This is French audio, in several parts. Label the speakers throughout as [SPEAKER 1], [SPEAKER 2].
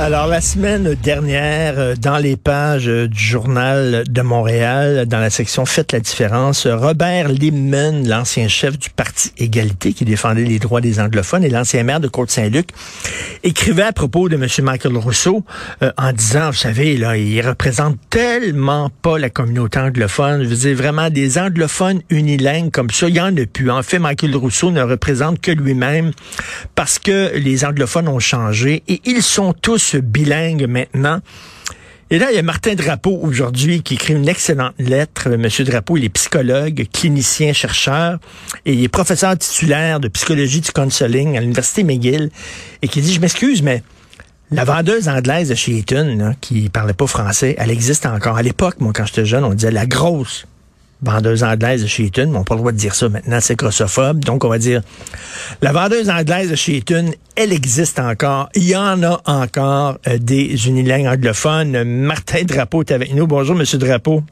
[SPEAKER 1] Alors, la semaine dernière, euh, dans les pages euh, du Journal de Montréal, dans la section Faites la différence, Robert Limon, l'ancien chef du Parti Égalité qui défendait les droits des anglophones et l'ancien maire de Côte-Saint-Luc, écrivait à propos de M. Michael Rousseau euh, en disant, vous savez, là, il représente tellement pas la communauté anglophone. Je veux dire, vraiment, des anglophones unilingues comme ça, il y en a plus. En fait, Michael Rousseau ne représente que lui-même parce que les anglophones ont changé et ils sont tous bilingue maintenant. Et là, il y a Martin Drapeau aujourd'hui qui écrit une excellente lettre. Monsieur Drapeau, il est psychologue, clinicien, chercheur et il est professeur titulaire de psychologie du counseling à l'Université McGill et qui dit, je m'excuse, mais la vendeuse anglaise de chez Eton, qui parlait pas français, elle existe encore. À l'époque, moi, quand j'étais jeune, on disait la grosse vendeuse anglaise de chez mais on n'a pas le droit de dire ça maintenant, c'est grossophobe. Donc, on va dire, la vendeuse anglaise de chez Eton, elle existe encore. Il y en a encore euh, des unilingues anglophones. Martin Drapeau est avec nous. Bonjour, Monsieur Drapeau.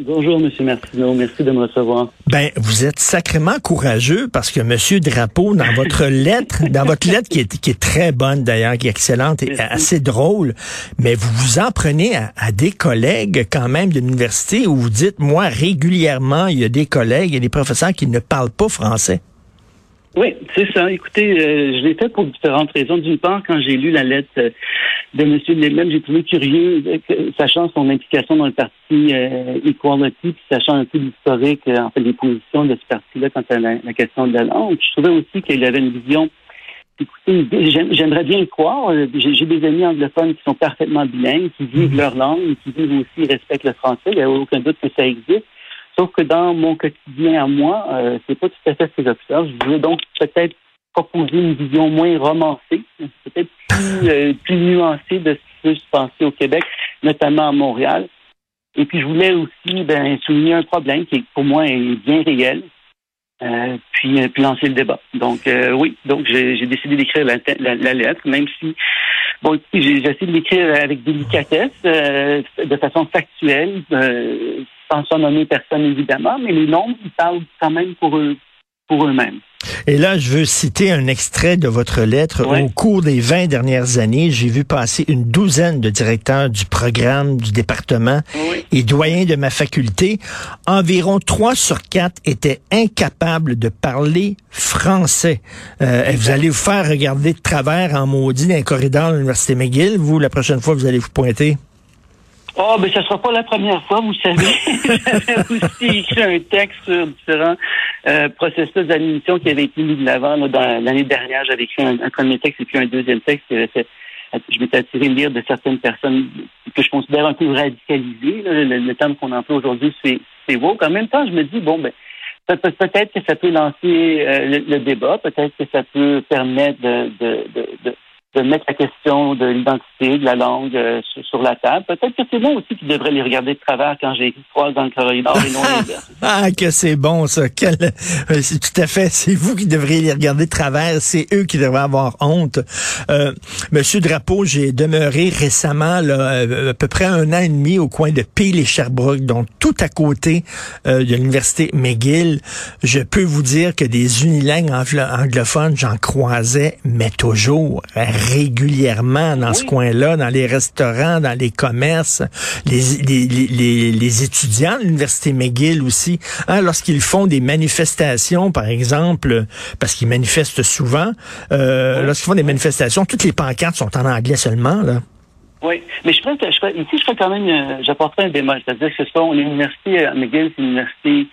[SPEAKER 2] Bonjour, M. Martineau. Merci de me recevoir.
[SPEAKER 1] Ben, vous êtes sacrément courageux parce que M. Drapeau, dans votre lettre, dans votre lettre qui est, qui est très bonne d'ailleurs, qui est excellente et assez drôle, mais vous vous en prenez à, des collègues quand même de l'université où vous dites, moi, régulièrement, il y a des collègues et des professeurs qui ne parlent pas français.
[SPEAKER 2] Oui, c'est ça. Écoutez, euh, je l'ai fait pour différentes raisons. D'une part, quand j'ai lu la lettre euh, de M. Lemon, j'ai trouvé curieux, euh, sachant son implication dans le parti Equality, puis sachant un peu l'historique, en fait, les positions de ce parti-là quant à la, question de la langue. Je trouvais aussi qu'il avait une vision. Écoutez, j'aimerais bien le croire. J'ai des amis anglophones qui sont parfaitement bilingues, qui vivent mhm. leur langue, qui vivent aussi, respectent le français. Il n'y a aucun doute que ça existe. Sauf que dans mon quotidien à moi, euh, c'est pas tout à fait ce que j'observe. Je voulais donc peut-être proposer une vision moins romancée, peut-être plus, euh, plus nuancée de ce qui peut se passer au Québec, notamment à Montréal. Et puis je voulais aussi ben, souligner un problème qui pour moi est bien réel, euh, puis, puis lancer le débat. Donc oui, donc j'ai décidé d'écrire la, la, lettre, même si bon, j'ai essayé de l'écrire avec délicatesse, de façon factuelle, sans nommer personne évidemment, mais les nombres, ils parlent quand même pour eux, pour eux-mêmes.
[SPEAKER 1] Et là, je veux citer un extrait de votre lettre. Au cours des 20 dernières années, j'ai vu passer une douzaine de directeurs du programme, du département et doyens de ma faculté. Environ trois sur quatre étaient incapables de parler français. Euh, vous allez vous faire regarder de travers en maudit dans les corridors de l'Université McGill. Vous, la prochaine fois, vous allez vous pointer.
[SPEAKER 2] Oh, ben, ce sera pas la première fois, vous savez. J'avais aussi écrit un texte sur différents euh, processus d'admission qui avait été mis de l'avant l'année dernière. J'avais écrit un, premier texte et puis un deuxième texte je m'étais attiré lire de certaines personnes que je considère un peu radicalisées. Le, terme qu'on emploie aujourd'hui, c'est woke. En même temps, je me dis, bon, ben, peut-être que ça peut lancer euh, le, débat, peut-être que ça peut permettre de, de, de, de mettre la question de l'identité, de la langue euh, sur, la table. Peut-être que c'est moi aussi qui devrais les regarder de travers quand j'ai trois dans le corridor et non
[SPEAKER 1] ah, que c'est bon, ça. Quel... Euh, c'est tout à fait. C'est vous qui devriez les regarder de travers. C'est eux qui devraient avoir honte. Euh, Monsieur Drapeau, j'ai demeuré récemment, là, euh, à peu près un an et demi au coin de Peel et Sherbrooke, donc tout à côté de l'université McGill. Je peux vous dire que des unilingues anglophones, j'en croisais, mais toujours régulièrement dans ce coin-là, dans les restaurants, dans les commerces, les, les, les, étudiants de l'Université McGill aussi, hein, lorsqu'ils font des manifestations, par exemple, parce qu'ils manifestent souvent, euh, lorsqu'ils font des manifestations, toutes les pancartes sont en anglais seulement, là.
[SPEAKER 2] Oui, mais je pense que je, ici, je ferais quand même, euh, j'apporterais un bémol, c'est-à-dire que ce sont l'université à McGill, c'est une université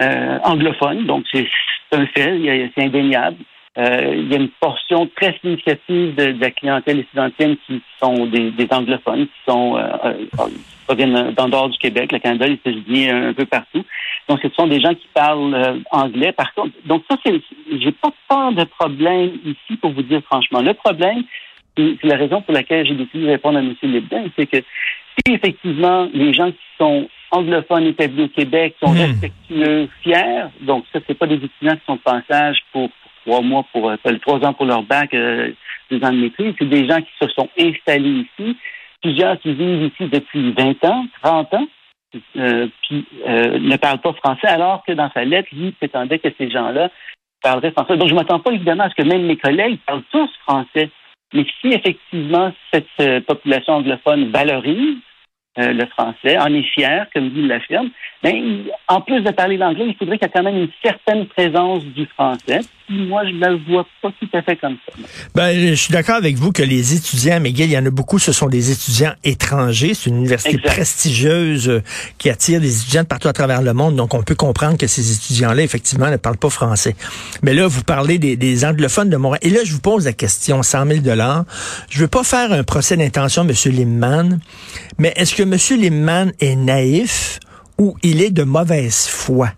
[SPEAKER 2] euh, anglophone, donc c'est un fait, c'est indéniable. Euh, il y a une portion très significative de, la clientèle étudiantienne qui sont des, anglophones, qui sont euh, euh proviennent d'en dehors du Québec, le Canada, les États-Unis, un, peu partout. Donc, ce sont des gens qui parlent euh, anglais. Par contre, donc ça, c'est, j'ai pas tant de problème ici pour vous dire franchement. Le problème, c'est la raison pour laquelle j'ai décidé de répondre à M. Leblanc, c'est que si effectivement les gens qui sont anglophones établis au Québec sont hmm. respectueux, fiers, donc ça, c'est pas des étudiants qui sont de passage pour trois mois pour euh, trois ans pour leur bac, euh, deux ans de maîtrise. C'est des gens qui se sont installés ici, plusieurs qui vivent ici depuis 20 ans, 30 ans. puis ne parlent pas français, alors que dans sa lettre, lui prétendait que ces gens-là parleraient français. Donc, je ne m'attends pas évidemment à ce que même mes collègues parlent tous français. Mais si effectivement cette population anglophone valorise euh, le français, en est fier, comme il l'affirme, ben, en plus de parler l'anglais, il faudrait qu'il y ait quand même une certaine présence du français. Moi, je ne le vois pas tout à fait comme ça.
[SPEAKER 1] Ben, je suis d'accord avec vous que les étudiants McGill, il y en a beaucoup, ce sont des étudiants étrangers. C'est une université prestigieuse euh, qui attire des étudiants de partout à travers le monde. Donc, on peut comprendre que ces étudiants-là, effectivement, ne parlent pas français. Mais là, vous parlez des, anglophones de Montréal. Et là, je vous pose la question, 100 000 Je veux pas faire un procès d'intention, M. Limman, mais est-ce que M. Limman est naïf ou il est de mauvaise foi?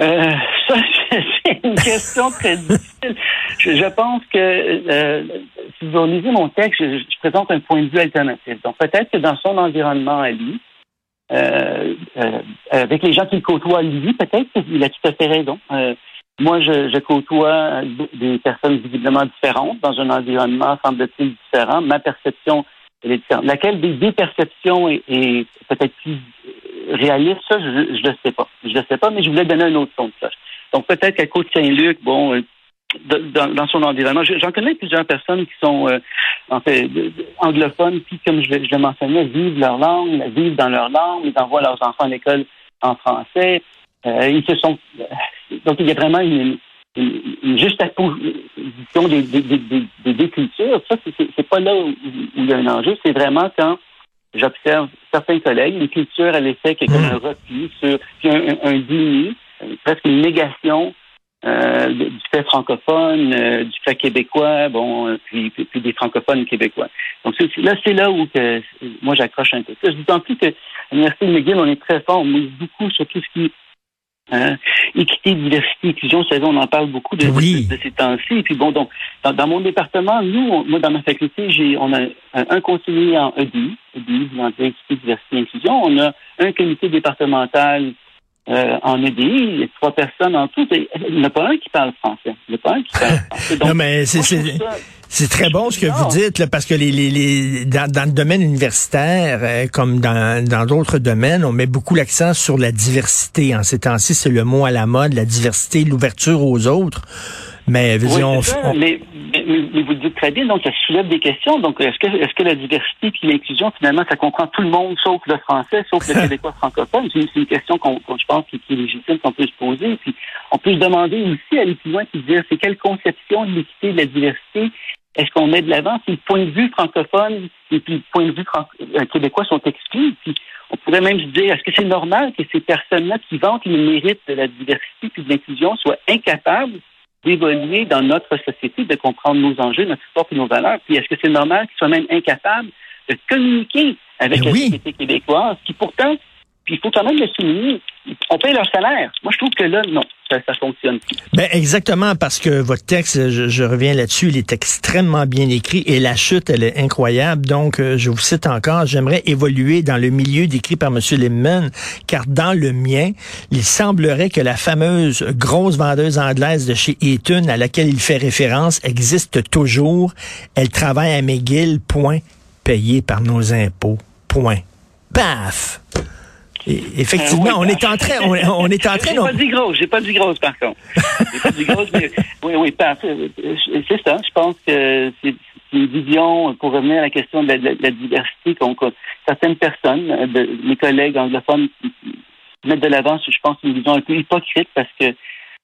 [SPEAKER 2] Euh, ça, une question très difficile. Je, pense que euh, si vous lisez mon texte, je, présente un point de vue alternatif. Donc peut-être que dans son environnement à lui, euh, avec les gens qu'il côtoie lui, peut-être qu'il a tout à fait raison. moi, je, je, côtoie des personnes visiblement différentes dans un environnement semble-t-il différent. Ma perception Laquelle des deux perceptions est, peut-être plus réaliste, ça, je ne sais pas. Je ne sais pas, mais je voulais donner un autre son de ça. Donc peut-être qu'à Côte-Saint-Luc, bon, euh, dans, son environnement, j'en connais plusieurs personnes qui sont euh, en fait anglophones, qui, comme je, je le mentionnais, vivent leur langue, vivent dans leur langue, ils envoient leurs enfants à l'école en français. Euh, ils se sont donc il y a vraiment une, une juxtaposition des, des, des, des, cultures. Ça, c'est pas là où, il y a un enjeu. C'est vraiment quand j'observe certains collègues, une culture, elle est faite comme un repli sur un, un, déni, presque une négation euh, du fait francophone, euh, du fait québécois, bon, euh, puis, puis, des francophones québécois. Donc là, c'est là où que, moi j'accroche un peu. Je dis plus que l'Université de McGill, on est très fort, on mise beaucoup sur tout ce qui Hein? Équité, diversité, inclusion, vous savez, on en parle beaucoup de, de, ces temps-ci. Puis bon, donc, dans, mon département, nous, moi, dans ma faculté, j'ai, on a un, conseiller en EDI, EDI, équité, diversité, inclusion. On a un comité départemental euh, en EDI, il y a trois personnes en tout. Il n'y en a pas un qui parle français. Il n'y en a pas un qui parle français.
[SPEAKER 1] non, mais c'est, c'est très bon ce que vous dites, là, parce que les, les, les dans, dans, le domaine universitaire, euh, comme dans d'autres domaines, on met beaucoup l'accent sur la diversité. En ces temps-ci, c'est le mot à la mode, la diversité, l'ouverture aux autres. Mais,
[SPEAKER 2] oui, on, mais, mais, vous le dites très bien, donc ça soulève des questions. Donc, est-ce que, est-ce que la diversité puis l'inclusion, finalement, ça comprend tout le monde sauf le français, sauf le québécois francophone? C'est une, question qu'on, je pense, qui, est légitime, qu'on peut se poser. Puis, on peut se demander aussi, aller plus loin, puis dire, c'est quelle conception de l'équité, de la diversité est-ce qu'on met de l'avant? Si le point de vue francophone et puis le point de vue euh, québécois sont exclus? Puis on pourrait même se dire, est-ce que c'est normal que ces personnes-là qui vantent les mérites de la diversité et de l'inclusion soient incapables d'évoluer dans notre société, de comprendre nos enjeux, notre histoire et nos valeurs? Puis est-ce que c'est normal qu'ils soient même incapables de communiquer avec ben la société québécoise, qui pourtant puis il faut quand même le souligner. On paye leur salaire. Moi, je trouve que là, non, ça, fonctionne.
[SPEAKER 1] Ben exactement, parce que votre texte, je, reviens là-dessus, il est extrêmement bien écrit et la chute, elle est incroyable. Donc, euh, je vous cite encore, j'aimerais évoluer dans le milieu décrit par M. Limman, car dans le mien, il semblerait que la fameuse grosse vendeuse anglaise de chez Eaton, à laquelle il fait référence, existe toujours. Elle travaille à McGill, point, payée par nos impôts, point. Paf! Effectivement, on est en train, on, est en train.
[SPEAKER 2] J'ai pas dit grosse, j'ai pas dit grosse par contre. J'ai pas dit grosse, mais oui, oui, c'est ça. Je pense que c'est une vision pour revenir à la question de la, diversité qu'on certaines personnes, de, mes collègues anglophones, mettent de l'avant. Je pense une vision un peu hypocrite parce que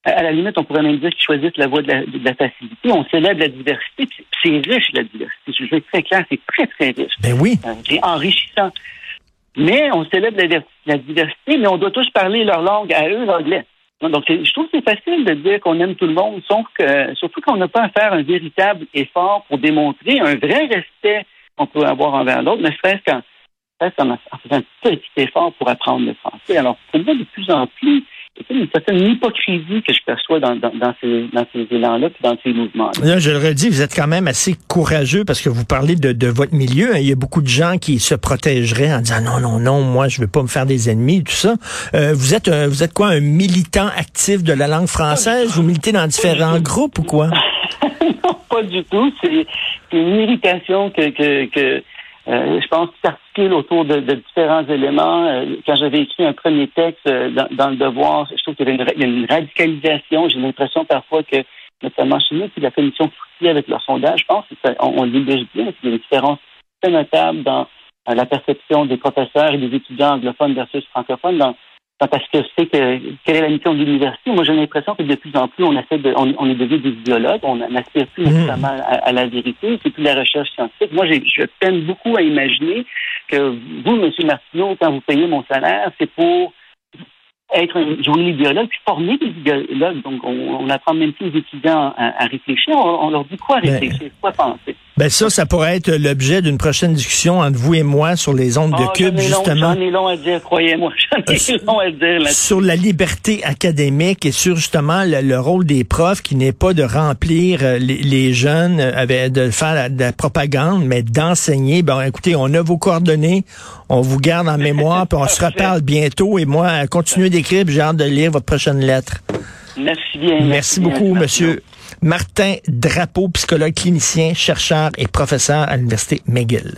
[SPEAKER 2] à la limite, on pourrait même dire qu'ils choisissent la voie de la, facilité. On célèbre la diversité, c'est riche la diversité. Je veux être très clair, c'est très très riche.
[SPEAKER 1] Ben oui.
[SPEAKER 2] Euh, c'est enrichissant. Mais on célèbre la, diversité, mais on doit tous parler leur langue à eux, l'anglais. Donc, je trouve que c'est facile de dire qu'on aime tout le monde, sauf que, surtout qu'on n'a pas à faire un véritable effort pour démontrer un vrai respect qu'on peut avoir envers l'autre, ne serait-ce qu'en faisant un petit effort pour apprendre le français. Alors, pour moi, de plus en plus, c'est une certaine hypocrisie que je perçois dans, ces, dans ces élans-là puis dans ces mouvements-là.
[SPEAKER 1] je le redis, vous êtes quand même assez courageux parce que vous parlez de, votre milieu. Hein. Il y a beaucoup de gens qui se protégeraient en disant non, non, non, moi, je ne veux pas me faire des ennemis, tout ça. Euh, vous êtes vous êtes quoi, un militant actif de la langue française? Vous militez dans différents groupes ou quoi?
[SPEAKER 2] non, pas du tout. C'est une irritation que, que, que je pense s'articule autour de, différents éléments. quand j'avais écrit un premier texte dans, le devoir, je trouve qu'il y avait une, radicalisation. J'ai l'impression parfois que, notamment chez nous, c'est la commission Fouquier avec leur sondage, je pense qu'on on dit bien, qu'il y a une différence très notable dans la perception des professeurs et des étudiants anglophones versus francophones dans, parce que c'est que quelle est la mission de l'université. Moi, j'ai l'impression que de plus en plus, on essaie de, on, est devenu des idéologues, on n'aspire plus mmh. nécessairement à, la vérité, c'est plus la recherche scientifique. Moi, je peine beaucoup à imaginer que vous, M. Martineau, quand vous payez mon salaire, c'est pour être un, jouer l'idéologue, puis former des idéologues. Donc, on, apprend même plus aux étudiants à, réfléchir. On, leur dit quoi ben, réfléchir, quoi penser.
[SPEAKER 1] Ben ça, ça pourrait être l'objet d'une prochaine discussion entre vous et moi sur les ondes de ah, Cube, justement.
[SPEAKER 2] J'en ai long à dire, croyez-moi. J'en ai long à dire.
[SPEAKER 1] Sur la liberté académique et sur justement le, rôle des profs qui n'est pas de remplir euh, les, jeunes, euh, avec, de faire de la propagande, mais d'enseigner. Ben écoutez, on a vos coordonnées, on vous garde en mémoire, puis on se reparle bientôt. Et moi, continuez d'écrire, j'ai hâte de lire votre prochaine lettre.
[SPEAKER 2] Merci bien.
[SPEAKER 1] Merci, beaucoup, monsieur. Martin Drapeau, psychologue clinicien, chercheur et professeur à l'Université McGill.